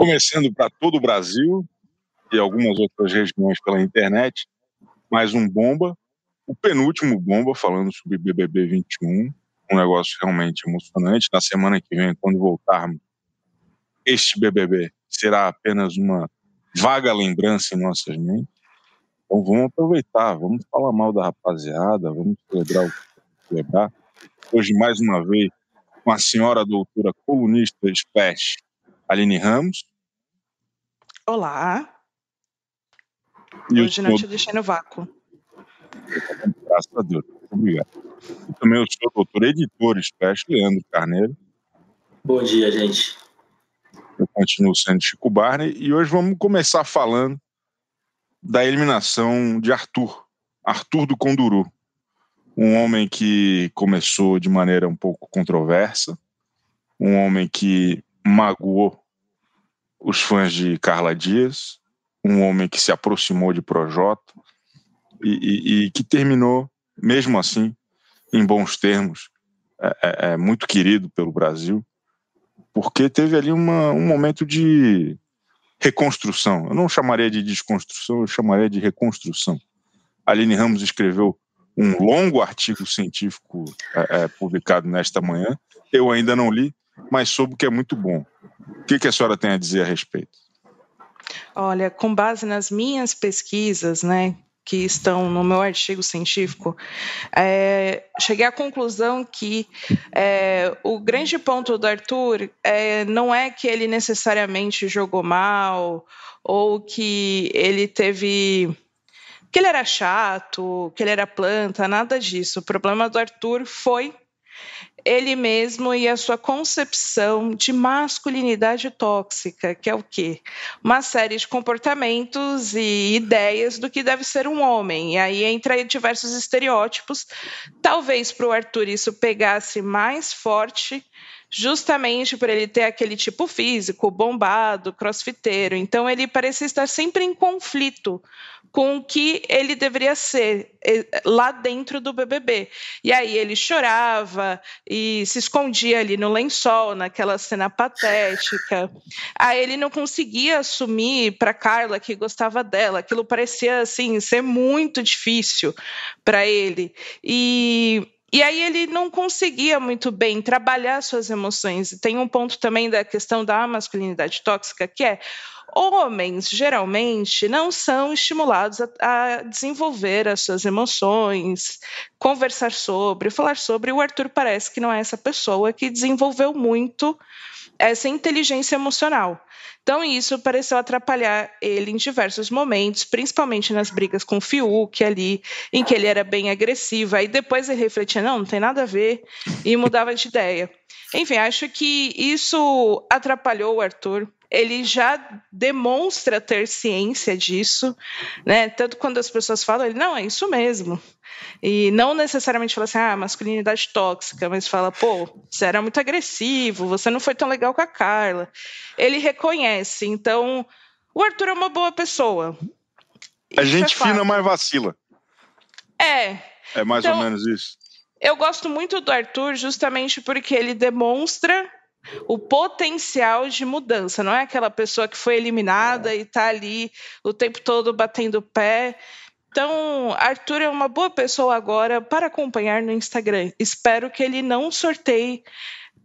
Começando para todo o Brasil e algumas outras regiões pela internet, mais um bomba, o penúltimo bomba falando sobre BBB 21, um negócio realmente emocionante. Na semana que vem, quando voltarmos, este BBB será apenas uma vaga lembrança em nossas mentes. Então vamos aproveitar, vamos falar mal da rapaziada, vamos celebrar o que celebrar. Hoje, mais uma vez, com a senhora doutora colunista Splash, Aline Ramos. Olá. E Hoje não te deixei no vácuo. Graças a Deus. Obrigado. E também o senhor doutor editor Splash, Leandro Carneiro. Bom dia, gente. Eu continuo sendo Chico Barney e hoje vamos começar falando da eliminação de Arthur, Arthur do Conduru, um homem que começou de maneira um pouco controversa, um homem que magoou os fãs de Carla Dias, um homem que se aproximou de Projota e, e, e que terminou, mesmo assim, em bons termos, é, é, é, muito querido pelo Brasil, porque teve ali uma, um momento de reconstrução. Eu não chamaria de desconstrução, eu chamaria de reconstrução. Aline Ramos escreveu um longo artigo científico é, é, publicado nesta manhã. Eu ainda não li, mas soube que é muito bom. O que, que a senhora tem a dizer a respeito? Olha, com base nas minhas pesquisas, né, que estão no meu artigo científico, é, cheguei à conclusão que é, o grande ponto do Arthur é, não é que ele necessariamente jogou mal ou que ele teve. que ele era chato, que ele era planta, nada disso. O problema do Arthur foi ele mesmo e a sua concepção de masculinidade tóxica, que é o quê? Uma série de comportamentos e ideias do que deve ser um homem. E aí entra diversos estereótipos. Talvez para o Arthur isso pegasse mais forte justamente por ele ter aquele tipo físico, bombado, crossfiteiro. Então ele parecia estar sempre em conflito com o que ele deveria ser eh, lá dentro do BBB. E aí ele chorava e se escondia ali no lençol, naquela cena patética. Aí ele não conseguia assumir para Carla que gostava dela. Aquilo parecia assim ser muito difícil para ele. E e aí ele não conseguia muito bem trabalhar suas emoções. E tem um ponto também da questão da masculinidade tóxica, que é homens geralmente não são estimulados a, a, desenvolver as suas emoções, conversar sobre, falar sobre. O Arthur parece que não é essa pessoa que desenvolveu muito essa inteligência emocional. Então, isso pareceu atrapalhar ele em diversos momentos, principalmente nas brigas com o Fiuk ali, em que ele era bem agressivo. Aí depois ele refletia, não, não tem nada a ver, e mudava de ideia. Enfim, acho que isso atrapalhou o Arthur ele já demonstra ter ciência disso, né? Tanto quando as pessoas falam, ele não, é isso mesmo. E não necessariamente fala assim, ah, masculinidade tóxica, mas fala, pô, você era muito agressivo, você não foi tão legal com a Carla. Ele reconhece, então o Arthur é uma boa pessoa. A gente é fina, mas vacila. É. É mais então, ou menos isso. Eu gosto muito do Arthur justamente porque ele demonstra o potencial de mudança, não é aquela pessoa que foi eliminada e está ali o tempo todo batendo pé. Então, Arthur é uma boa pessoa agora para acompanhar no Instagram. Espero que ele não sorteie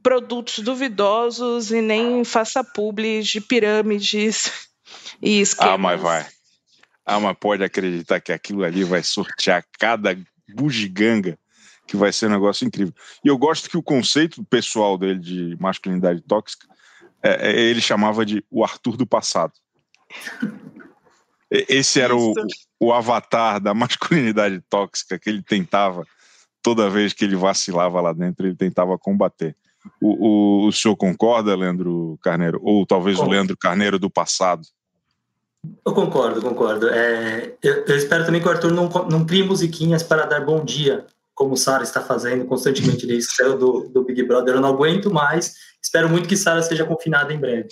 produtos duvidosos e nem faça publi de pirâmides e esquemas. Ah, mas vai. Ah, mas pode acreditar que aquilo ali vai sortear cada bugiganga que vai ser um negócio incrível. E eu gosto que o conceito pessoal dele de masculinidade tóxica, é, é, ele chamava de o Arthur do passado. Esse era o, o avatar da masculinidade tóxica que ele tentava, toda vez que ele vacilava lá dentro, ele tentava combater. O, o, o senhor concorda, Leandro Carneiro? Ou talvez o Leandro Carneiro do passado? Eu concordo, concordo. É, eu, eu, espero também que o Arthur não, não crie musiquinhas para dar bom dia como Sara está fazendo constantemente desde que saiu do, do Big Brother. Eu não aguento mais. Espero muito que Sara seja confinada em breve.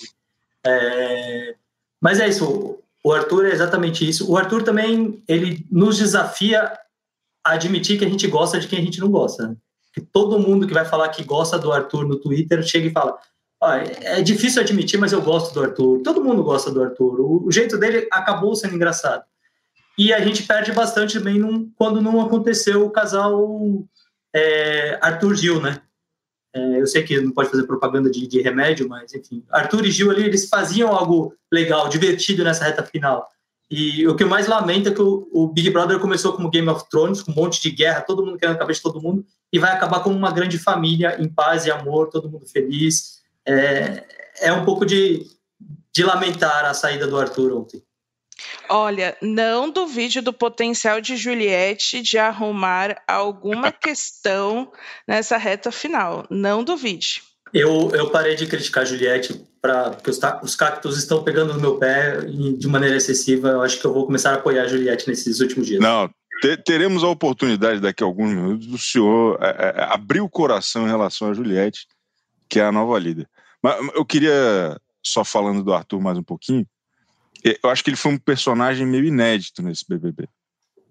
É... Mas é isso. O Arthur é exatamente isso. O Arthur também ele nos desafia a admitir que a gente gosta de quem a gente não gosta. Né? Que todo mundo que vai falar que gosta do Arthur no Twitter chega e fala: é difícil admitir, mas eu gosto do Arthur. Todo mundo gosta do Arthur. O jeito dele acabou sendo engraçado. E a gente perde bastante também num, quando não aconteceu o casal é, Arthur Gil, né? É, eu sei que não pode fazer propaganda de, de, remédio, mas enfim. Arthur e Gil ali, eles faziam algo legal, divertido nessa reta final. E o que eu mais lamento é que o, o, Big Brother começou como Game of Thrones, com um monte de guerra, todo mundo querendo a cabeça de todo mundo, e vai acabar como uma grande família, em paz e amor, todo mundo feliz. É, é um pouco de, de lamentar a saída do Arthur ontem. Olha, não duvide do potencial de Juliette de arrumar alguma questão nessa reta final. Não duvide. Eu, eu parei de criticar a Juliette pra, porque os, os cactos estão pegando no meu pé de maneira excessiva. Eu acho que eu vou começar a apoiar a Juliette nesses últimos dias. Não, teremos a oportunidade daqui a alguns minutos do senhor é, é, abrir o coração em relação a Juliette, que é a nova líder. Mas eu queria, só falando do Arthur mais um pouquinho, eu acho que ele foi um personagem meio inédito nesse BBB.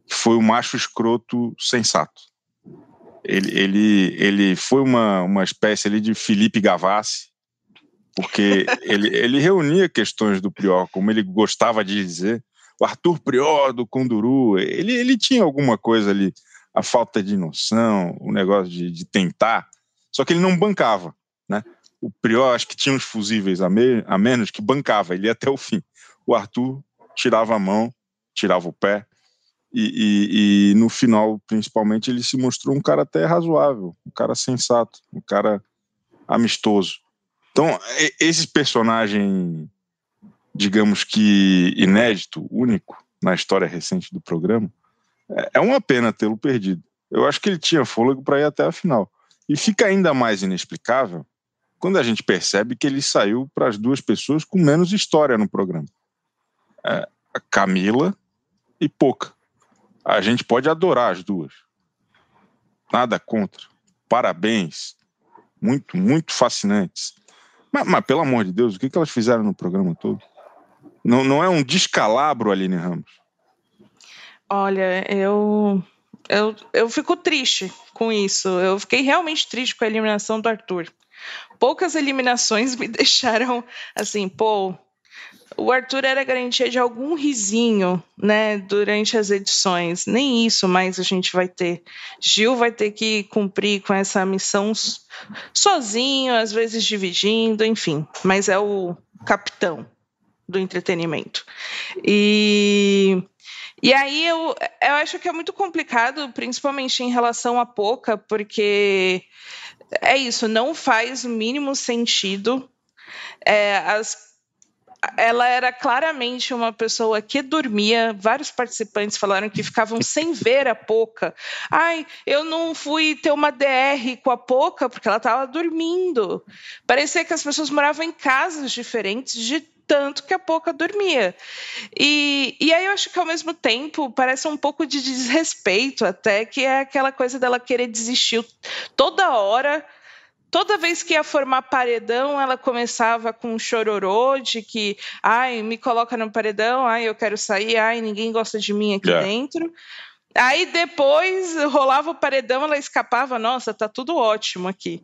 Foi o macho escroto sensato. Ele, ele, ele foi uma, uma espécie ali de Felipe Gavassi, porque ele, ele reunia questões do Prior, como ele gostava de dizer. O Arthur Prior do Conduru, ele, ele tinha alguma coisa ali, a falta de noção, o negócio de, de tentar, só que ele não bancava, né? O Prior, acho que tinha uns fusíveis a, me, a menos que bancava, ele ia até o fim o Arthur tirava a mão, tirava o pé, e, e, e, no final, principalmente, ele se mostrou um cara até razoável, um cara sensato, um cara amistoso. Então, esse personagem, digamos que inédito, único na história recente do programa, é, é uma pena tê-lo perdido. Eu acho que ele tinha fôlego para ir até a final. E fica ainda mais inexplicável quando a gente percebe que ele saiu para as duas pessoas com menos história no programa é, Camila e Poca. A gente pode adorar as duas. Nada contra. Parabéns. Muito, muito fascinantes. Mas, mas pelo amor de Deus, o que, que elas fizeram no programa todo? Não, não é um descalabro, Aline Ramos? Olha, eu, eu, eu fico triste com isso. Eu fiquei realmente triste com a eliminação do Arthur. Poucas eliminações me deixaram assim, pô, o Arthur era garantia de algum risinho, né, durante as edições. Nem isso mais a gente vai ter. Gil vai ter que cumprir com essa missão sozinho, às vezes dividindo, enfim. Mas é o capitão do entretenimento. E e aí eu, eu acho que é muito complicado, principalmente em relação a Poca, porque é isso, não faz o mínimo sentido é, as ela era claramente uma pessoa que dormia. Vários participantes falaram que ficavam sem ver a Poca. Ai, eu não fui ter uma DR com a Poca porque ela estava dormindo. Parecia que as pessoas moravam em casas diferentes de tanto que a Poca dormia. E, e aí eu acho que ao mesmo tempo parece um pouco de desrespeito até, que é aquela coisa dela querer desistir toda hora toda vez que ia formar paredão, ela começava com um chororô de que, ai, me coloca no paredão, ai, eu quero sair, ai, ninguém gosta de mim aqui yeah. dentro. Aí depois rolava o paredão, ela escapava, nossa, tá tudo ótimo aqui.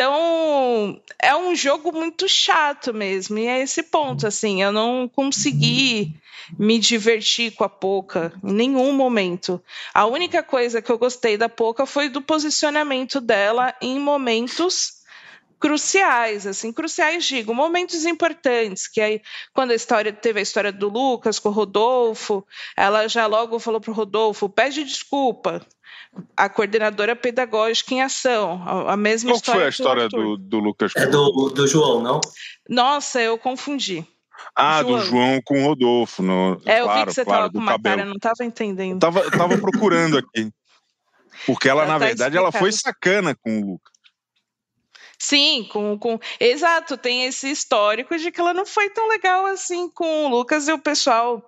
Então, é um jogo muito chato mesmo, e é esse ponto, assim, eu não consegui me divertir com a Poca em nenhum momento. A única coisa que eu gostei da Poca foi do posicionamento dela em momentos cruciais, assim, cruciais digo, momentos importantes, que aí quando a história teve a história do Lucas com o Rodolfo, ela já logo falou para o Rodolfo, pede desculpa, a coordenadora pedagógica em ação, a, mesma Qual história. Qual foi a história do, do, Lucas? É do, do João, não? Nossa, eu confundi. Ah, João. do João com o Rodolfo. No, é, eu claro, vi que você claro, tava com uma cabelo. cara, não estava entendendo. Eu tava, eu tava procurando aqui. Porque ela, ela na tá verdade, explicado. ela foi sacana com o Lucas. Sim, com, com. Exato, tem esse histórico de que ela não foi tão legal assim com o Lucas e o pessoal.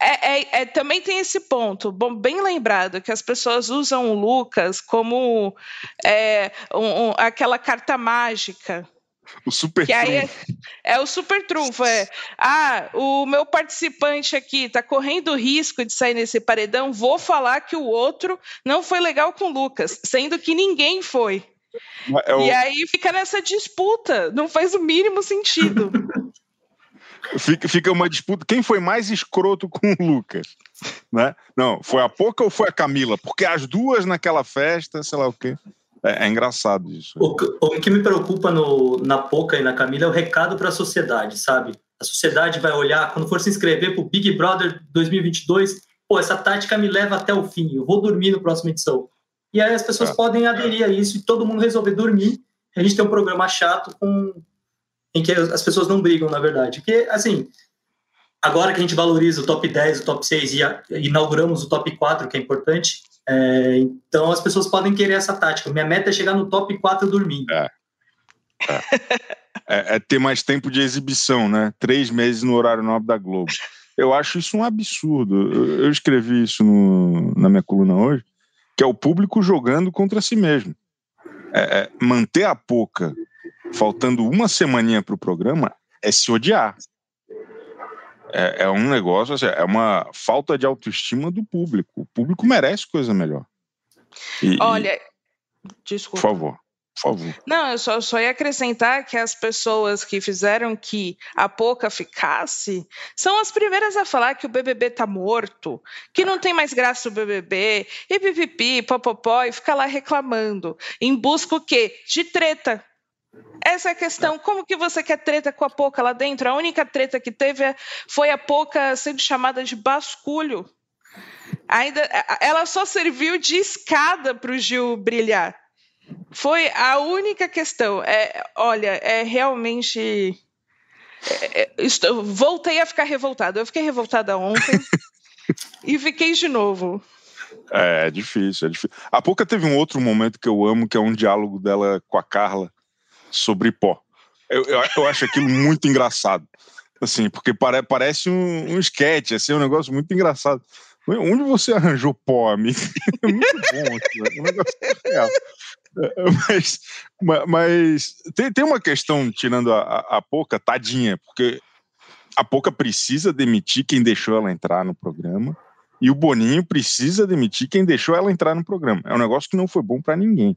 É, é, é, também tem esse ponto, bom, bem lembrado, que as pessoas usam o Lucas como é, um, um, aquela carta mágica. O super que aí é, é, o super trunfo. É, ah, o meu participante aqui está correndo risco de sair nesse paredão, vou falar que o outro não foi legal com o Lucas, sendo que ninguém foi. É o... E aí fica nessa disputa, não faz o mínimo sentido. fica, fica uma disputa. Quem foi mais escroto com o Lucas? Né? Não, foi a Poca ou foi a Camila? Porque as duas naquela festa, sei lá o quê. É, é engraçado isso. O, o, que me preocupa no, na Poca e na Camila é o recado para a sociedade, sabe? A sociedade vai olhar, quando for se inscrever para o Big Brother 2022, pô, essa tática me leva até o fim, eu vou dormir no próximo edição. E aí as pessoas é. podem aderir a isso e todo mundo resolver dormir. A gente tem um programa chato com em que as pessoas não brigam, na verdade. Porque, assim, agora que a gente valoriza o top 10, o top 6 e a, inauguramos o top 4, que é importante, é, então as pessoas podem querer essa tática. Minha meta é chegar no top 4 dormindo. É. É. é, é ter mais tempo de exibição, né? Três meses no horário nobre da Globo. Eu acho isso um absurdo. Eu, eu escrevi isso no, na minha coluna hoje, que é o público jogando contra si mesmo. É, é, manter a pouca, faltando uma semaninha para o programa, é se odiar. É, é, um negócio, assim, é uma falta de autoestima do público. O público merece coisa melhor. E, Olha, desculpa. Por favor. Por favor. Não, eu só, só ia acrescentar que as pessoas que fizeram que a Poca ficasse são as primeiras a falar que o BBB tá morto, que não tem mais graça o BBB, e pipipi, popopó, e fica lá reclamando, em busca o quê? De treta. Essa é a questão. Como que você quer treta com a Poca lá dentro? A única treta que teve foi a Poca sendo chamada de basculho. Ainda, ela só serviu de escada para o Gil brilhar. Foi a única questão. É, olha, é realmente. É, é estou, voltei a ficar revoltada. Eu fiquei revoltada ontem e fiquei de novo. É, é difícil, é difícil. A pouco teve um outro momento que eu amo, que é um diálogo dela com a Carla sobre pó. Eu, eu, eu acho aquilo muito engraçado. Assim, porque pare, parece um, um sketch, assim, um negócio muito engraçado. Onde você arranjou pó, amigo? É muito bom é um negócio real. Mas, mas tem, tem uma questão, tirando a, a Poca, tadinha, porque a Poca precisa demitir quem deixou ela entrar no programa e o Boninho precisa demitir quem deixou ela entrar no programa. É um negócio que não foi bom para ninguém.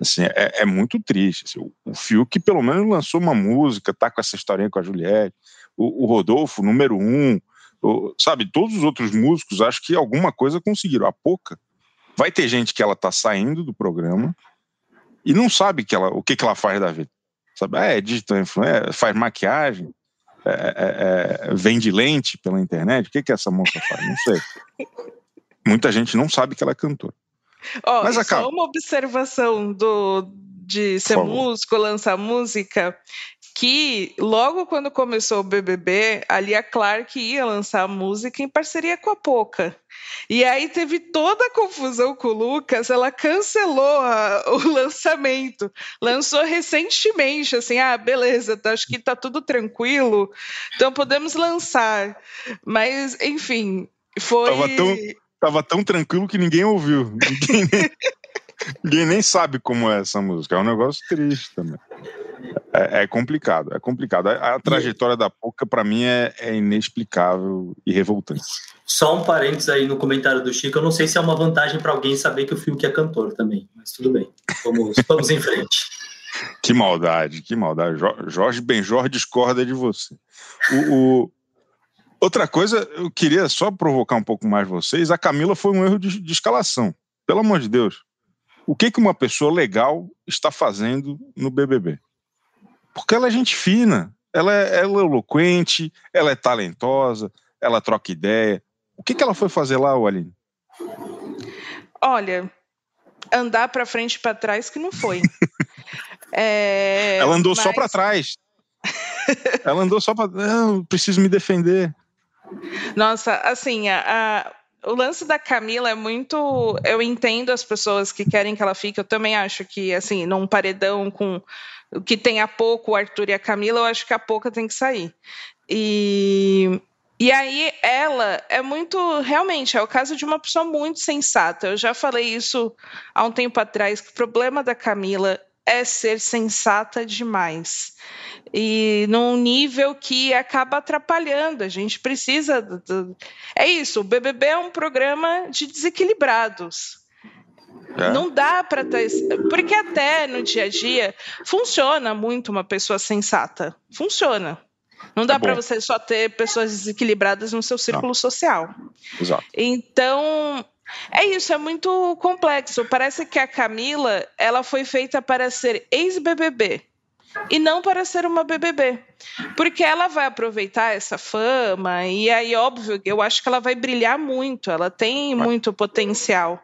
Assim, é, é, muito triste. Assim, o, o Fiuk, pelo menos, lançou uma música, tá com essa historinha com a Juliette. O, o Rodolfo, número um. O, sabe, todos os outros músicos, acho que alguma coisa conseguiram. A Poca, vai ter gente que ela tá saindo do programa e não sabe que ela, o que, que ela faz da vida. Sabe? Ah, é digital influencer, faz maquiagem, é, é, é, vende lente pela internet. O que, que essa moça faz? Não sei. Muita gente não sabe que ela é cantora. Oh, Mas acaba. Só uma observação do, de ser músico, lançar música que logo quando começou o BBB, a Lia Clark ia lançar música em parceria com a Poca. E aí teve toda a confusão com o Lucas, ela cancelou a, o lançamento. Lançou recentemente, assim, ah, beleza, tá, acho que tá tudo tranquilo, então podemos lançar. Mas, enfim, foi... Tava tão, tava tão tranquilo que ninguém ouviu. Ninguém nem, ninguém nem sabe como é essa música. É um negócio triste também. É, é, complicado, é complicado. A, a trajetória da Poca, para mim, é, é, inexplicável e revoltante. Só um parênteses aí no comentário do Chico. Eu não sei se é uma vantagem para alguém saber que o Fiuk é cantor também, mas tudo bem. Vamos, vamos em frente. Que maldade, que maldade. Jorge Benjor discorda de você. O, o, Outra coisa, eu queria só provocar um pouco mais vocês. A Camila foi um erro de, de escalação. Pelo amor de Deus. O que, que uma pessoa legal está fazendo no BBB? Porque ela é gente fina, ela é, ela é eloquente, ela é talentosa, ela troca ideia. O que, que ela foi fazer lá, Aline? Olha, andar para frente e para trás que não foi. é, ela andou mas... só para trás. ela andou só para. Não, preciso me defender. Nossa, assim, a, a, o lance da Camila é muito. Eu entendo as pessoas que querem que ela fique. Eu também acho que, assim, num paredão com o que tem a pouco o Arthur e a Camila, eu acho que a pouca tem que sair. E, e aí ela é muito, realmente, é o caso de uma pessoa muito sensata. Eu já falei isso há um tempo atrás, que o problema da Camila é ser sensata demais. E num nível que acaba atrapalhando. A gente precisa. É isso, o BBB é um programa de desequilibrados. É. Não dá para ter. Porque até no dia a dia funciona muito uma pessoa sensata. Funciona. Não dá é para você só ter pessoas desequilibradas no seu círculo Não. social. Exato. Então, é isso, é muito complexo. Parece que a Camila, ela foi feita para ser ex-BBB e não para ser uma BBB. Porque ela vai aproveitar essa fama e aí, óbvio, eu acho que ela vai brilhar muito, ela tem muito potencial.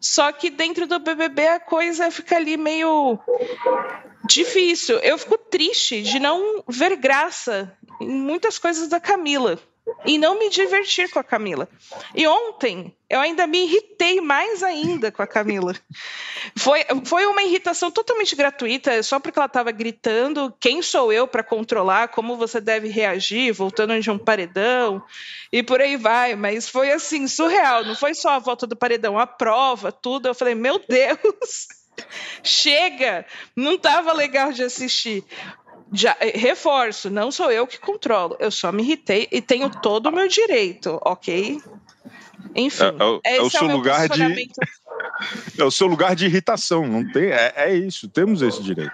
Só que dentro do BBB a coisa fica ali meio difícil. Eu fico triste de não ver graça em muitas coisas da Camila e não me divertir com a Camila. E ontem eu ainda me irritei mais ainda com a Camila. Foi, foi uma irritação totalmente gratuita, só porque ela estava gritando quem sou eu para controlar, como você deve reagir, voltando de um paredão e por aí vai. Mas foi assim, surreal. Não foi só a volta do paredão, a prova, tudo. Eu falei, meu Deus. Chega! Não estava legal de assistir. Já, eh, reforço, não sou eu que controlo, eu só me irritei e tenho todo o meu direito, ok? Enfim, é, é, é o seu é o lugar de é o seu lugar de irritação, não tem? É, é isso, temos esse direito.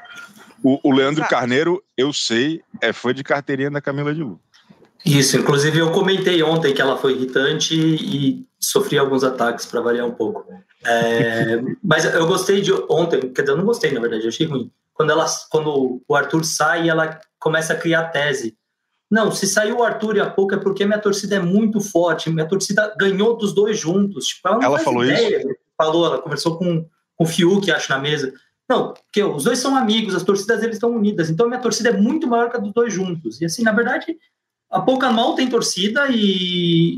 O, o Leandro Exato. Carneiro, eu sei, é fã de carteirinha da Camila de Lu. Isso, inclusive eu comentei ontem que ela foi irritante e sofri alguns ataques para variar um pouco. É, mas eu gostei de ontem, quer dizer, eu não gostei na verdade, eu achei ruim quando, ela, quando o Arthur sai, ela começa a criar tese. Não, se saiu o Arthur e a pouco é porque minha torcida é muito forte, minha torcida ganhou dos dois juntos. Tipo, ela, ela falou ideia. isso? Falou, ela conversou com, com o Fiuk, acho, na mesa. Não, porque os dois são amigos, as torcidas eles estão unidas, então minha torcida é muito maior que a dos dois juntos. E assim, na verdade, a Pouca mal tem torcida e,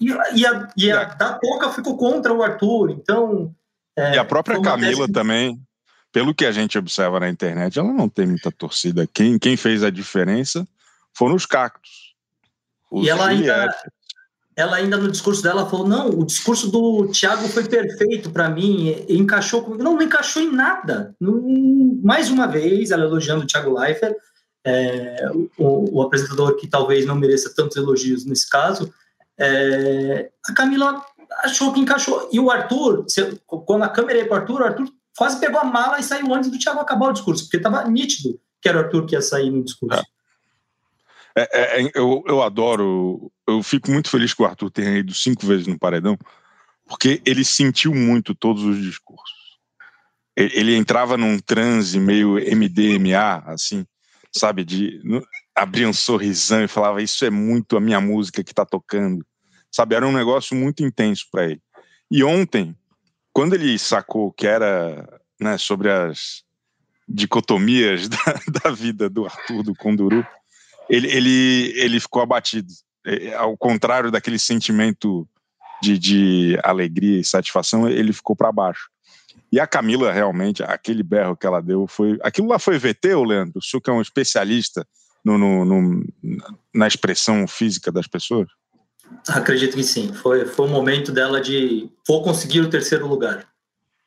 e, e a, e a da Pouca ficou contra o Arthur, então... É, e a própria Camila também, pelo que a gente observa na internet, ela não tem muita torcida. Quem, quem fez a diferença foram os cactos. Os e ela ainda, ela ainda no discurso dela falou: não, o discurso do Thiago foi perfeito para mim, encaixou comigo. Não, não encaixou em nada. Não, mais uma vez, ela elogiando o Thiago Leifert, é, o, o, apresentador que talvez não mereça tantos elogios nesse caso. É, a Camila achou que encaixou. E o Arthur, quando a câmera ia para o Arthur, o Arthur quase pegou a mala e saiu antes do Thiago acabar o discurso, porque estava nítido que era o Arthur que ia sair no discurso. É. É, é, eu, eu adoro, eu fico muito feliz que o Arthur tenha ido cinco vezes no paredão, porque ele sentiu muito todos os discursos. Ele, entrava num transe meio MDMA, assim, sabe, de abrir um sorrisão e falava: Isso é muito a minha música que está tocando, sabe? Era um negócio muito intenso para ele. E ontem, quando ele sacou que era né, sobre as dicotomias da, da, vida do Arthur, do Conduru, ele, ele, ele ficou abatido. É, ao contrário daquele sentimento de, de alegria e satisfação, ele ficou para baixo. E a Camila, realmente, aquele berro que ela deu foi. Aquilo lá foi VT, ou Leandro? O senhor que é um especialista no, no, no, na expressão física das pessoas? Acredito que sim. Foi, foi um momento dela de vou conseguir o terceiro lugar.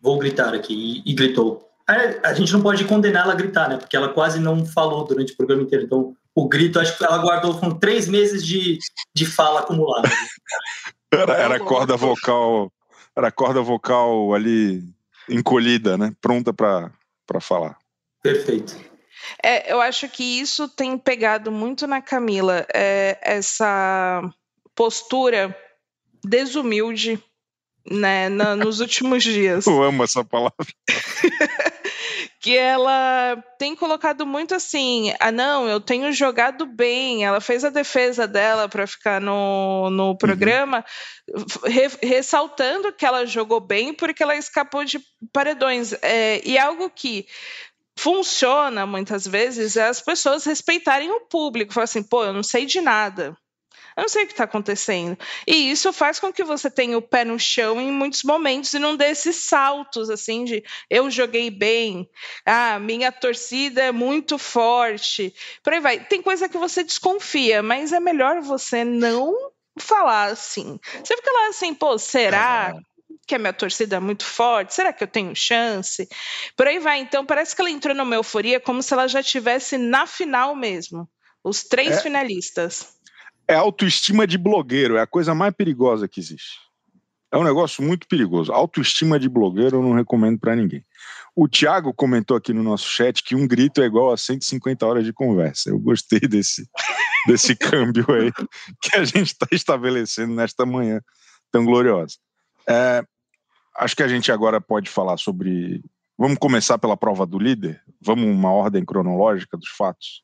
Vou gritar aqui. E, e gritou. A, a, gente não pode condenar ela a gritar, né? Porque ela quase não falou durante o programa inteiro. Então, o grito, acho que ela guardou com três meses de, de fala acumulada. era, era corda vocal. Era corda vocal ali encolhida, né? Pronta para falar. Perfeito. É, eu acho que isso tem pegado muito na Camila, é, essa postura desumilde né, na, nos últimos dias. Eu amo essa palavra. que ela tem colocado muito assim: ah, não, eu tenho jogado bem. Ela fez a defesa dela para ficar no, no uhum. programa, uhum. re, ressaltando que ela jogou bem porque ela escapou de paredões. É, e algo que funciona muitas vezes é as pessoas respeitarem o público. Falar assim, pô, eu não sei de nada eu não sei o que está acontecendo. E isso faz com que você tenha o pé no chão em muitos momentos e não dê esses saltos assim de eu joguei bem, ah, minha torcida é muito forte. Por aí vai. Tem coisa que você desconfia, mas é melhor você não falar assim. Você fica lá assim, pô, será? que a minha torcida é muito forte? Será que eu tenho chance? Por aí vai. Então, parece que ela entrou numa euforia como se ela já estivesse na final mesmo. Os três é, finalistas é autoestima de blogueiro, é a coisa mais perigosa que existe. É um negócio muito perigoso. Autoestima de blogueiro eu não recomendo para ninguém. O Thiago comentou aqui no nosso chat que um grito é igual a 150 horas de conversa. Eu gostei desse, desse câmbio aí que a gente está estabelecendo nesta manhã tão gloriosa. É, acho que a gente agora pode falar sobre. Vamos começar pela prova do líder? Vamos uma ordem cronológica dos fatos?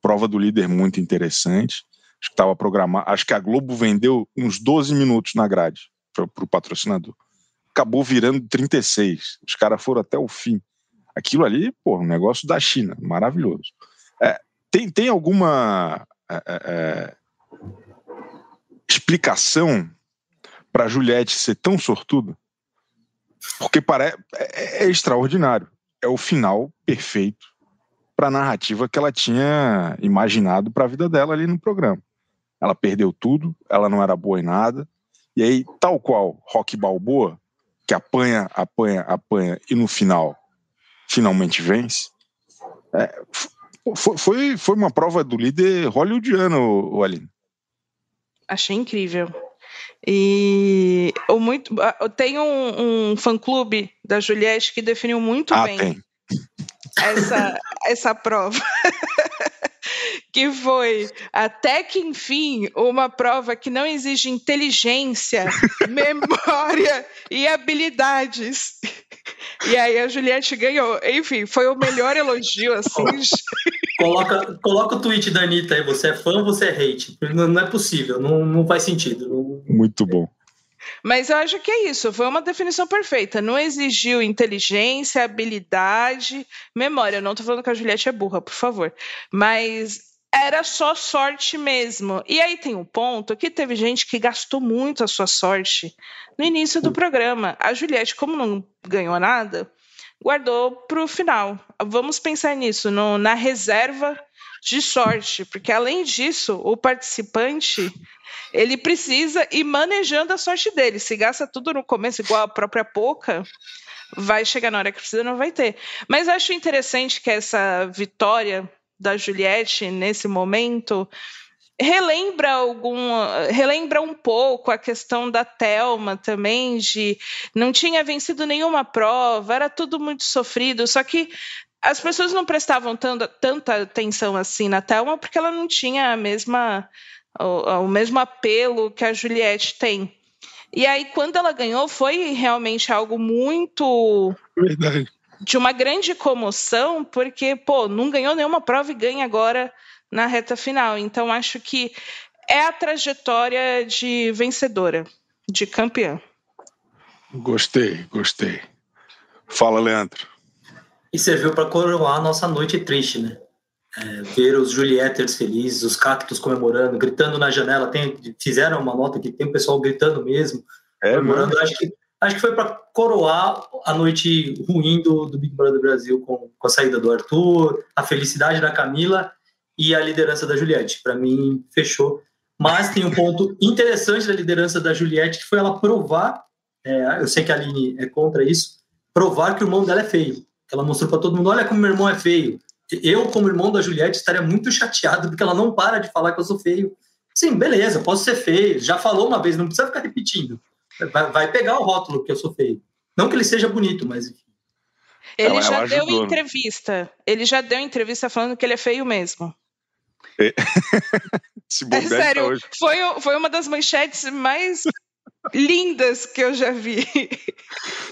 Prova do líder muito interessante. Acho que estava programado. Acho que a Globo vendeu uns 12 minutos na grade para o patrocinador acabou virando 36. Os caras foram até o fim. Aquilo ali, pô, um negócio da China, maravilhoso. É, tem, tem alguma é, é, é explicação para Juliette ser tão sortuda? Porque parece, é, é extraordinário. É o final perfeito para a narrativa que ela tinha imaginado para a vida dela ali no programa. Ela perdeu tudo, ela não era boa em nada. E aí, tal qual Rock Balboa, que apanha, apanha, apanha e no final finalmente vence. É, foi, foi, foi uma prova do líder hollywoodiano, o Aline. Achei incrível. E o muito, tem um, um fã-clube da Juliette que definiu muito ah, bem tem. essa, essa prova. que foi até que enfim uma prova que não exige inteligência, memória e habilidades. E aí a Juliette ganhou. Enfim, foi o melhor elogio, assim. coloca, coloca o tweet da Anitta aí, você é fã ou você é hate? Não, não é possível, não, não faz sentido. Muito bom. Mas eu acho que é isso, foi uma definição perfeita. Não exigiu inteligência, habilidade, memória. Eu não estou falando que a Juliette é burra, por favor. Mas era só sorte mesmo. E aí tem um ponto que teve gente que gastou muito a sua sorte no início do programa. A Juliette, como não ganhou nada, guardou para o final. Vamos pensar nisso, no, na reserva de sorte, porque além disso, o participante ele precisa ir manejando a sorte dele. Se gasta tudo no começo, igual a própria Poca, vai chegar na hora que precisa, não vai ter. Mas acho interessante que essa vitória da Juliette nesse momento relembra algum relembra um pouco a questão da Telma também de não tinha vencido nenhuma prova era tudo muito sofrido só que as pessoas não prestavam tanta, tanta atenção assim na Telma porque ela não tinha a mesma o, o mesmo apelo que a Juliette tem. E aí quando ela ganhou foi realmente algo muito verdade de uma grande comoção, porque, pô, não ganhou nenhuma prova e ganha agora na reta final. Então, acho que é a trajetória de vencedora, de campeã. Gostei, gostei. Fala, Leandro. E serviu para coroar a nossa noite triste, né? É, ver os Julietters felizes, os cactos comemorando, gritando na janela. Tem, fizeram uma nota que tem o pessoal gritando mesmo. É, comemorando. Acho que acho que foi para coroar a noite ruim do, do Big Brother Brasil com, com, a saída do Arthur, a felicidade da Camila e a liderança da Juliette. Para mim, fechou. Mas tem um ponto interessante da liderança da Juliette, que foi ela provar, é, eu sei que a Aline é contra isso, provar que o irmão dela é feio. Ela mostrou para todo mundo, olha como meu irmão é feio. Eu, como irmão da Juliette, estaria muito chateado, porque ela não para de falar que eu sou feio. Sim, beleza, posso ser feio. Já falou uma vez, não precisa ficar repetindo. Vai, vai, pegar o rótulo que eu sou feio. Não que ele seja bonito, mas enfim. Ele já ajudou, deu né? entrevista. Ele já deu entrevista falando que ele é feio mesmo. É. Se é sério, hoje. Foi, foi uma das manchetes mais lindas que eu já vi.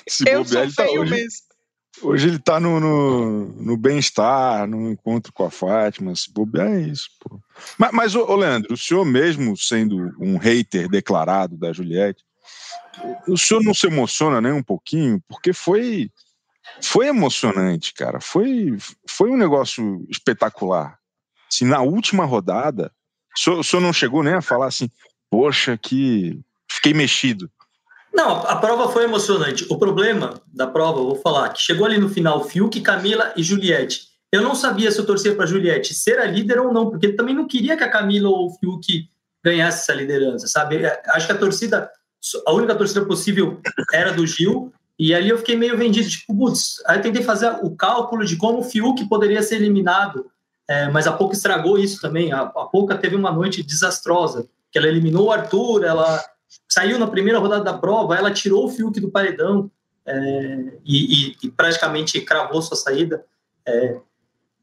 Se eu sou tá feio tá hoje, mesmo. Hoje ele tá no, no, no bem-estar, no encontro com a Fátima. Se bobear é isso, pô. Mas, mas ô, Leandro, o senhor mesmo sendo um hater declarado da Juliette, o senhor não se emociona nem um pouquinho? Porque foi foi emocionante, cara. Foi, foi um negócio espetacular. Assim, na última rodada, o senhor, o senhor não chegou nem a falar assim, poxa, que fiquei mexido. Não, a prova foi emocionante. O problema da prova, vou falar, que chegou ali no final Fiuk, Camila e Juliette. Eu não sabia se eu torcia para Juliette ser a líder ou não, porque também não queria que a Camila ou o Fiuk ganhasse essa liderança, sabe? Acho que a torcida a única torcida possível era do Gil, e ali eu fiquei meio vendido, tipo, putz, aí eu tentei fazer o cálculo de como o Fiuk poderia ser eliminado, é, mas a Pouca estragou isso também, a, a Pouca teve uma noite desastrosa, que ela eliminou o Arthur, ela saiu na primeira rodada da prova, ela tirou o Fiuk do paredão é, e, e, praticamente cravou sua saída. É,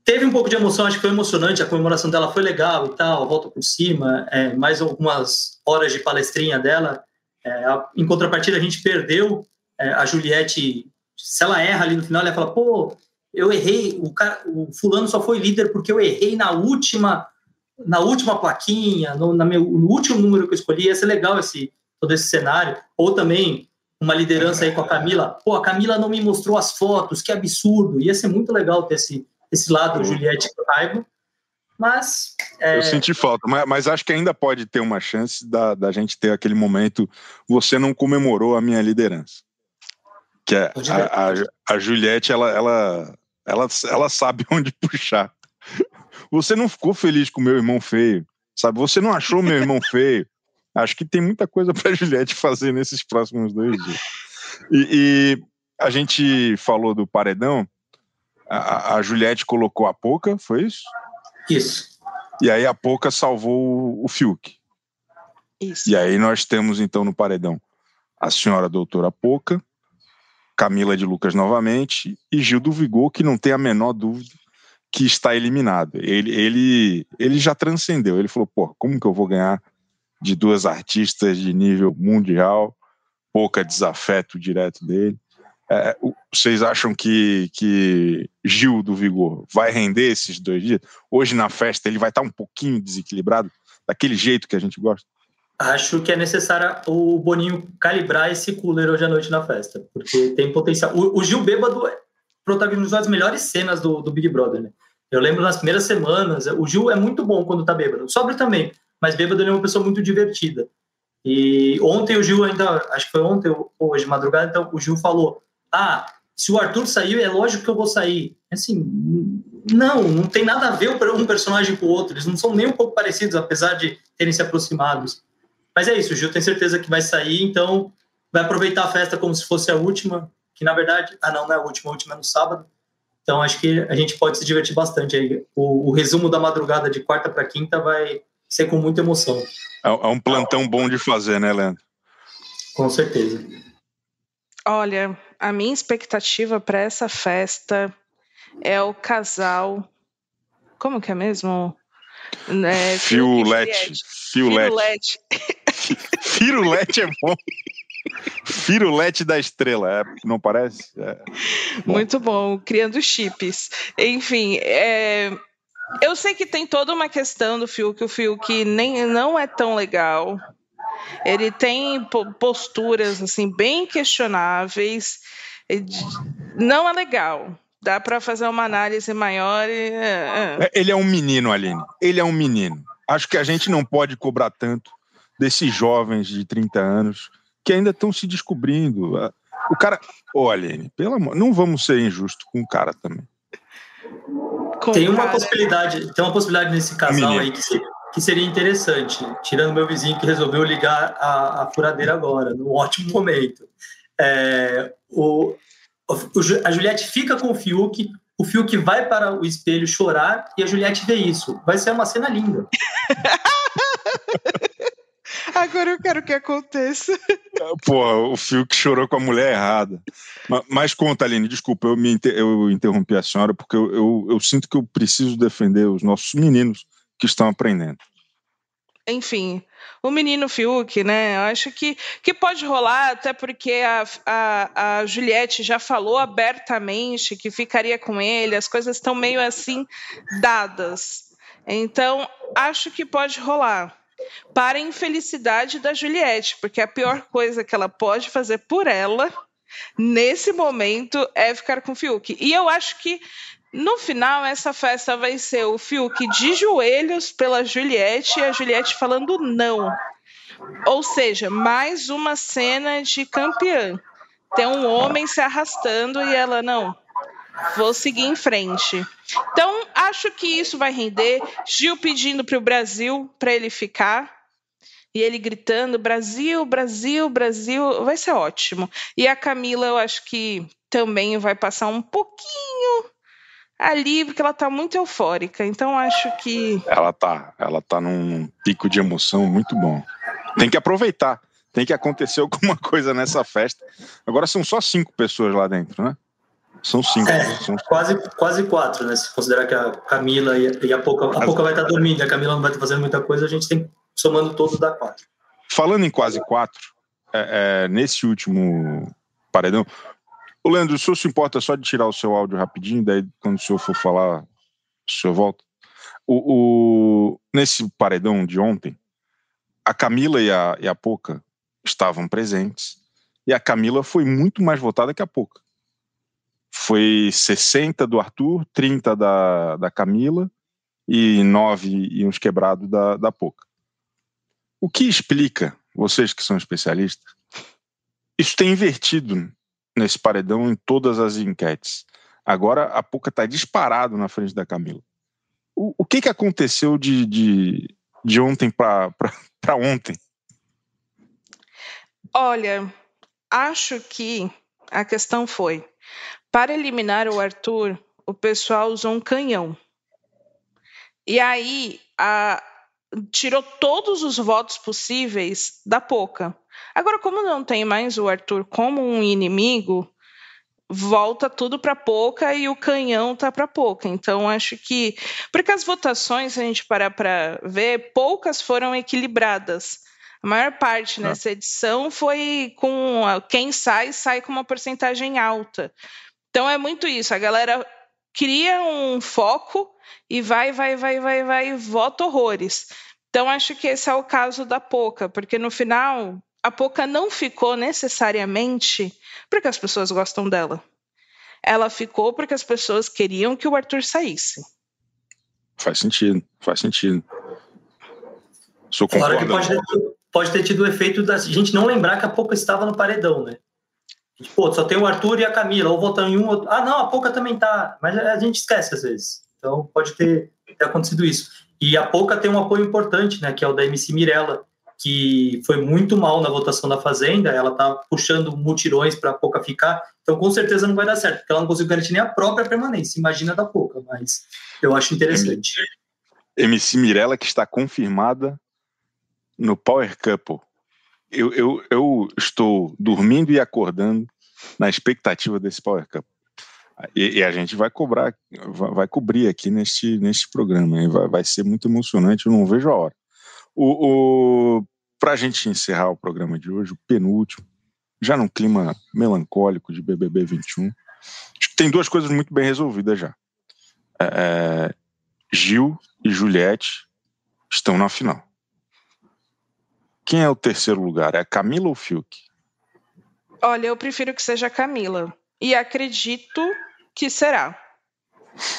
teve um pouco de emoção, acho que foi emocionante, a comemoração dela foi legal e tal, volta por cima, é, mais algumas horas de palestrinha dela. É, em contrapartida, a gente perdeu é, a Juliette. Se ela erra ali no final, ela fala: pô, eu errei, o, cara, o fulano só foi líder porque eu errei na última na última plaquinha, no, meu, no último número que eu escolhi. Ia ser legal esse, todo esse cenário. Ou também uma liderança aí com a Camila. Pô, a Camila não me mostrou as fotos, que absurdo. Ia ser muito legal ter esse, esse lado Juliette Raibo. Mas. É... Eu senti falta, mas, mas, acho que ainda pode ter uma chance da, da gente ter aquele momento. Você não comemorou a minha liderança. Que é a, a, a Juliette, ela, ela, ela, ela sabe onde puxar. Você não ficou feliz com meu irmão feio, sabe? Você não achou meu irmão feio. Acho que tem muita coisa para Juliette fazer nesses próximos dois dias. E, e, a gente falou do paredão. A, a Juliette colocou a Poca, foi isso? Isso. E aí a Poca salvou o Fiuk. Isso. E aí nós temos então no paredão a senhora doutora Poca, Camila de Lucas novamente e Gil do Vigor, que não tem a menor dúvida que está eliminado. Ele, ele, ele já transcendeu. Ele falou: pô, como que eu vou ganhar de duas artistas de nível mundial? Pouca desafeto direto dele. É, vocês acham que, que Gil do Vigor vai render esses dois dias? Hoje na festa ele vai estar um pouquinho desequilibrado, daquele jeito que a gente gosta? Acho que é necessário o Boninho calibrar esse cooler hoje à noite na festa, porque tem potencial. O, o Gil Bêbado protagonizou as melhores cenas do, do Big Brother, né? Eu lembro nas primeiras semanas, o Gil é muito bom quando tá bêbado, sobre também, mas bêbado ele é uma pessoa muito divertida. E ontem o Gil ainda, acho que foi ontem ou hoje, madrugada, então o Gil falou: Ah, se o Arthur saiu, é lógico que eu vou sair. Assim, não, não tem nada a ver um personagem com o outro, eles não são nem um pouco parecidos, apesar de terem se aproximados. Mas é isso, o Gil tem certeza que vai sair, então vai aproveitar a festa como se fosse a última, que na verdade, ah não, não é a última, a última é no sábado. Então acho que a gente pode se divertir bastante aí. O, o resumo da madrugada de quarta para quinta vai ser com muita emoção. É, é um plantão bom de fazer, né, Leandro? Com certeza. Olha, a minha expectativa para essa festa é o casal. Como que é mesmo? É, Fiulete. Fiulete. Firulete é bom. Firulete da estrela, é, não parece? É. Muito bom, criando chips. Enfim, é, eu sei que tem toda uma questão do Fiuk, o Fiuk nem, não é tão legal. Ele tem posturas assim bem questionáveis. Não é legal. Dá para fazer uma análise maior. E... É, é. Ele é um menino, Aline. Ele é um menino. Acho que a gente não pode cobrar tanto desses jovens de 30 anos que ainda estão se descobrindo. O cara. Ô, oh, Aline, pelo amor, não vamos ser injustos com o cara também. Com tem uma cara... possibilidade, tem uma possibilidade nesse casal Menino. aí que, se, que, seria interessante, tirando meu vizinho que resolveu ligar a, a furadeira agora, no ótimo momento. É, o, o, a Juliette fica com o Fiuk, o Fiuk vai para o espelho chorar e a Juliette vê isso. Vai ser uma cena linda. Agora eu quero que aconteça. Pô, o Fio que chorou com a mulher errada. Mas, mas conta, Aline, desculpa, eu, me inter... eu interrompi a senhora porque eu, eu, eu sinto que eu preciso defender os nossos meninos que estão aprendendo enfim, o menino Fiuk, né? Eu acho que, que pode rolar, até porque a, a, a Juliette já falou abertamente que ficaria com ele, as coisas estão meio assim dadas. Então, acho que pode rolar para a infelicidade da Juliette, porque a pior coisa que ela pode fazer por ela nesse momento é ficar com o Fiuk. E eu acho que no final essa festa vai ser o Fiuk de joelhos pela Juliette e a Juliette falando não. Ou seja, mais uma cena de campeã. Tem um homem se arrastando e ela não vou seguir em frente. Então, acho que isso vai render. Gil pedindo para o Brasil para ele ficar. E ele gritando: Brasil, Brasil, Brasil. Vai ser ótimo. E a Camila, eu acho que também vai passar um pouquinho ali, porque ela está muito eufórica. Então, acho que. Ela tá. Ela tá num pico de emoção muito bom. Tem que aproveitar. tem que acontecer alguma coisa nessa festa. Agora são só cinco pessoas lá dentro, né? São cinco. É, são... Quase, quase quatro, né? Se considerar que a Camila e a, e a Pouca, a Pouca vai estar dormindo, a Camila não vai estar fazendo muita coisa, a gente tem somando todos dá quatro. Falando em quase quatro, é, é, nesse último paredão, o Leandro, o senhor se importa só de tirar o seu áudio rapidinho, daí quando o senhor for falar, o senhor volta? O, o, nesse paredão de ontem, a Camila e a, e a Poca estavam presentes, e a Camila foi muito mais votada que a Poca. Foi 60 do Arthur, 30 da, da Camila e 9 e uns quebrados da, da Poca. O que explica, vocês que são especialistas, isso tem invertido nesse paredão em todas as enquetes. Agora a Poca está disparado na frente da Camila. O, o que, que aconteceu de, de, de ontem para ontem? Olha, acho que a questão foi para eliminar o Arthur, o pessoal usou um canhão. E aí a, tirou todos os votos possíveis da Poca. Agora, como não tem mais o Arthur como um inimigo, volta tudo para Poca e o canhão tá para Poca. Então, acho que. Porque as votações, se a gente parar para ver, poucas foram equilibradas. A maior parte tá. nessa edição foi com quem sai, sai com uma porcentagem alta. Então é muito isso. A galera cria um foco e vai, vai, vai, vai, vai, vota horrores. Então acho que esse é o caso da Poca, porque no final a Poca não ficou necessariamente porque as pessoas gostam dela. Ela ficou porque as pessoas queriam que o Arthur saísse. Faz sentido, faz sentido. Sou claro que pode ter, pode ter tido o efeito da gente não lembrar que a Poca estava no paredão, né? Pô, só tem o Arthur e a Camila, ou votando em um, outro. Ah, não, a Poca também tá. Mas a gente esquece às vezes. Então pode ter, ter acontecido isso. E a Poca tem um apoio importante, né? Que é o da MC Mirella, que foi muito mal na votação da Fazenda. Ela tá puxando mutirões para a Poca ficar. Então com certeza não vai dar certo, porque ela não conseguiu garantir nem a própria permanência. Imagina da Poca, mas eu acho interessante. MC Mirella que está confirmada no Power Couple eu, eu, eu estou dormindo e acordando na expectativa desse Power Cup. E, e, a gente vai cobrar, vai, vai, cobrir aqui neste, neste programa. Vai, vai ser muito emocionante, eu não vejo a hora. O, o, Para a gente encerrar o programa de hoje, o penúltimo, já num clima melancólico de BBB 21, tem duas coisas muito bem resolvidas já. É, é, Gil e Juliette estão na final. Quem é o terceiro lugar? É Camila ou Fiuk? Olha, eu prefiro que seja Camila. E acredito que será.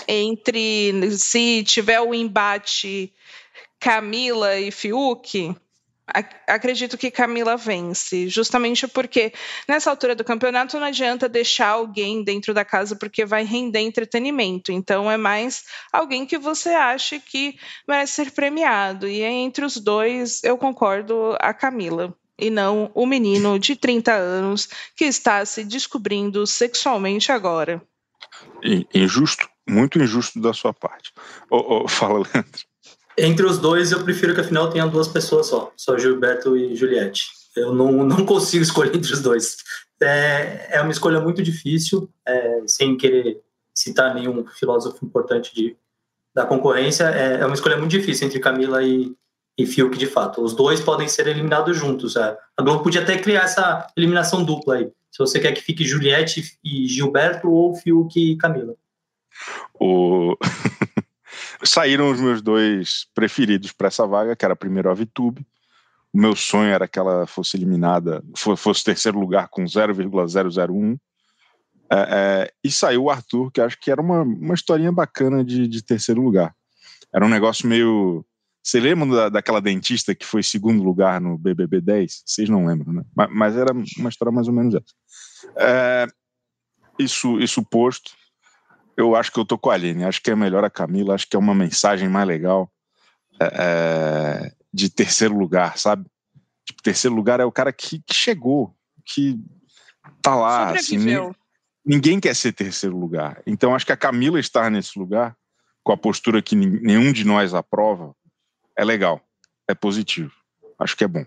Entre se tiver o embate Camila e Fiuk, acredito que Camila vence, justamente porque nessa altura do campeonato não adianta deixar alguém dentro da casa porque vai render entretenimento. Então é mais alguém que você acha que merece ser premiado. E entre os dois, eu concordo a Camila. E não o menino de 30 anos que está se descobrindo sexualmente agora. Injusto, muito injusto da sua parte. Oh, oh, fala, Leandro. Entre os dois, eu prefiro que a final tenha duas pessoas só, só Gilberto e Juliette. Eu não, não consigo escolher entre os dois. É, é uma escolha muito difícil, é, sem querer citar nenhum filósofo importante de, da concorrência. É, é uma escolha muito difícil entre Camila e, e Fiuk, de fato. Os dois podem ser eliminados juntos. É. A Globo podia até criar essa eliminação dupla aí. Se você quer que fique Juliette e Gilberto ou Fiuk e Camila. O... saíram os meus dois preferidos para essa vaga, que era primeiro a Vitube. O meu sonho era que ela fosse eliminada, fosse terceiro lugar com 0,001. É, é, e saiu o Arthur, que acho que era uma, uma historinha bacana de, de terceiro lugar. Era um negócio meio. Você lembra da, daquela dentista que foi segundo lugar no BBB 10? Vocês não lembram, né? Mas, mas era uma história mais ou menos essa. É, isso, isso posto, eu acho que eu tô com a Aline. Acho que é melhor a Camila. Acho que é uma mensagem mais legal é, é, de terceiro lugar, sabe? Tipo, terceiro lugar é o cara que, que chegou, que tá lá. Assim, ninguém quer ser terceiro lugar. Então acho que a Camila estar nesse lugar, com a postura que nenhum de nós aprova, é legal, é positivo. Acho que é bom.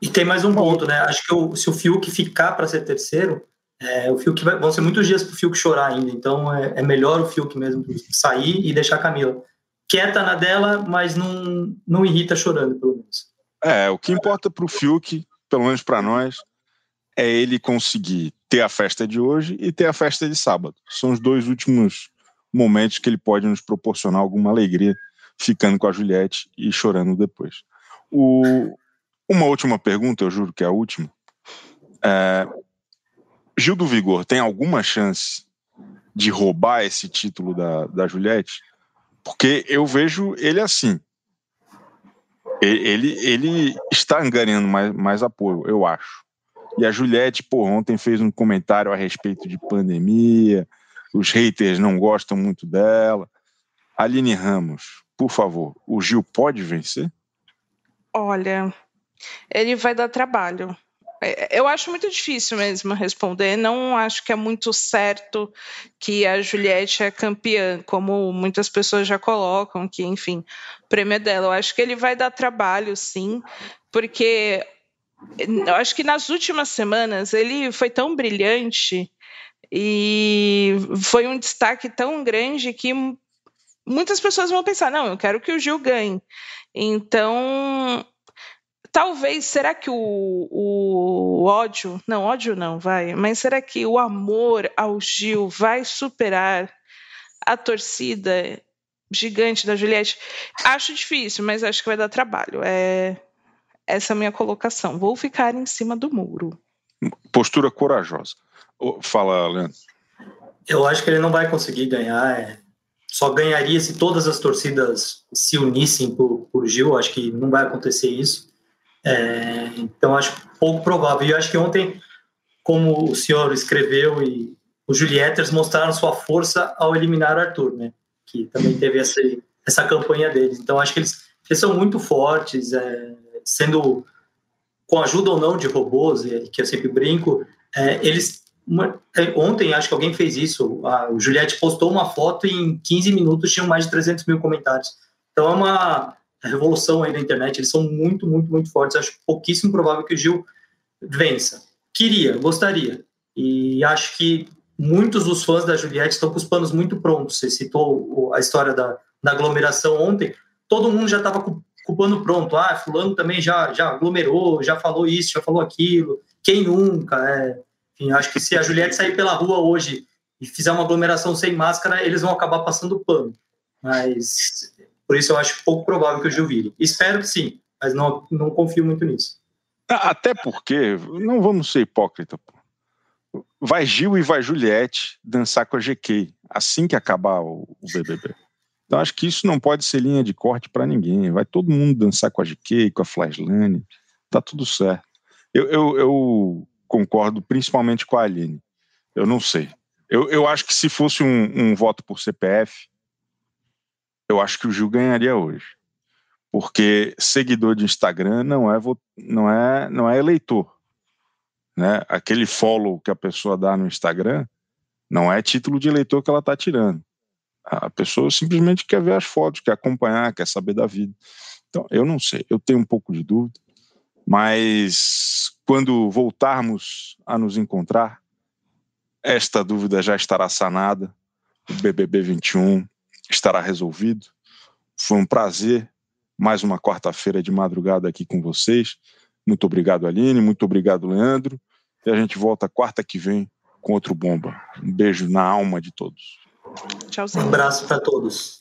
E tem mais um ponto, né? Acho que o, se o Fiuk ficar para ser terceiro, é, o Fiuk vai, vão ser muitos dias para o Fiuk chorar ainda. Então é, é, melhor o Fiuk mesmo sair e deixar a Camila quieta na dela, mas não, não irrita chorando, pelo menos. É, o que importa para o Fiuk, pelo menos para nós, é ele conseguir ter a festa de hoje e ter a festa de sábado. São os dois últimos momentos que ele pode nos proporcionar alguma alegria, ficando com a Juliette e chorando depois. O, uma última pergunta, eu juro que é a última. É, Gil do Vigor tem alguma chance de roubar esse título da, da Juliette? Porque eu vejo ele assim. Ele, ele está ganhando mais, mais apoio, eu acho. E a Juliette, pô, ontem fez um comentário a respeito de pandemia, os haters não gostam muito dela. Aline Ramos, por favor, o Gil pode vencer? Olha, ele vai dar trabalho. É, eu acho muito difícil mesmo responder. Não acho que é muito certo que a Juliette é campeã, como muitas pessoas já colocam, que, enfim, o prêmio é dela. Eu acho que ele vai dar trabalho, sim, porque eu acho que nas últimas semanas ele foi tão brilhante e foi um destaque tão grande que muitas pessoas vão pensar: não, eu quero que o Gil ganhe. Então, Talvez, será que o, o ódio, não, ódio não, vai, mas será que o amor ao Gil vai superar a torcida gigante da Juliette? Acho difícil, mas acho que vai dar trabalho. É essa é a minha colocação. Vou ficar em cima do muro. Postura corajosa. Fala, Leandro. Eu acho que ele não vai conseguir ganhar. É... Só ganharia se todas as torcidas se unissem por, por Gil. Acho que não vai acontecer isso. É, então, acho pouco provável. E eu acho que ontem, como o senhor escreveu, e os Julietters mostraram sua força ao eliminar Arthur, né? Que também teve essa, essa campanha deles. Então, acho que eles, eles são muito fortes, é, sendo com ajuda ou não de robôs, que eu sempre brinco, é, eles. Uma, é, ontem, acho que alguém fez isso. A, o Juliette postou uma foto e em 15 minutos tinham mais de 300 mil comentários. Então, é uma revolução aí da internet, eles são muito, muito, muito fortes. Acho pouquíssimo provável que o Gil vença. Queria, gostaria. E acho que muitos dos fãs da Juliette estão com os panos muito prontos. Você citou a história da, da aglomeração ontem. Todo mundo já estava com, com o pano pronto. Ah, fulano também já, já aglomerou, já falou isso, já falou aquilo. Quem nunca? É. Enfim, acho que se a Juliette sair pela rua hoje e fizer uma aglomeração sem máscara, eles vão acabar passando pano. Mas por isso eu acho pouco provável que o Gil vire. Espero que sim, mas não, não confio muito nisso. Até porque, não vamos ser hipócrita, pô. vai Gil e vai Juliette dançar com a GK assim que acabar o, o BBB. Então acho que isso não pode ser linha de corte para ninguém. Vai todo mundo dançar com a GK, com a Flashline, tá tudo certo. Eu, eu, eu, concordo principalmente com a Aline. Eu não sei. Eu, eu acho que se fosse um, um voto por CPF, eu acho que o Gil ganharia hoje. Porque seguidor de Instagram não é, não é, não é eleitor. Né? Aquele follow que a pessoa dá no Instagram não é título de eleitor que ela está tirando. A pessoa simplesmente quer ver as fotos, quer acompanhar, quer saber da vida. Então, eu não sei, eu tenho um pouco de dúvida, mas quando voltarmos a nos encontrar, esta dúvida já estará sanada. O BBB 21 estará resolvido. Foi um prazer mais uma quarta-feira de madrugada aqui com vocês. Muito obrigado, Aline. Muito obrigado, Leandro. E a gente volta quarta que vem com outro bomba. Um beijo na alma de todos. Tchauzinho. Um abraço para todos.